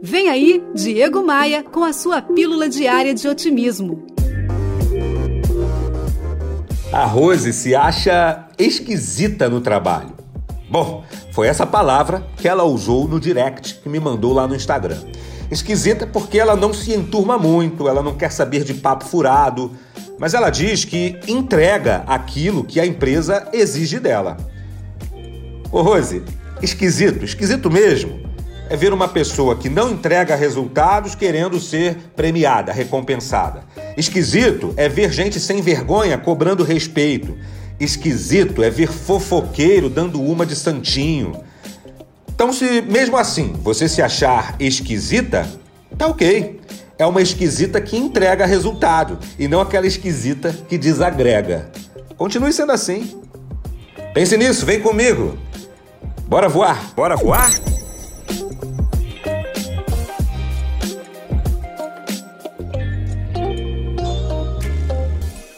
Vem aí, Diego Maia, com a sua pílula diária de otimismo. A Rose se acha esquisita no trabalho. Bom, foi essa palavra que ela usou no direct que me mandou lá no Instagram. Esquisita porque ela não se enturma muito, ela não quer saber de papo furado, mas ela diz que entrega aquilo que a empresa exige dela. Ô Rose, esquisito, esquisito mesmo é ver uma pessoa que não entrega resultados querendo ser premiada, recompensada. Esquisito é ver gente sem vergonha cobrando respeito. Esquisito é ver fofoqueiro dando uma de santinho. Então, se mesmo assim você se achar esquisita, tá ok. É uma esquisita que entrega resultado e não aquela esquisita que desagrega. Continue sendo assim. Pense nisso, vem comigo. Bora voar, bora voar?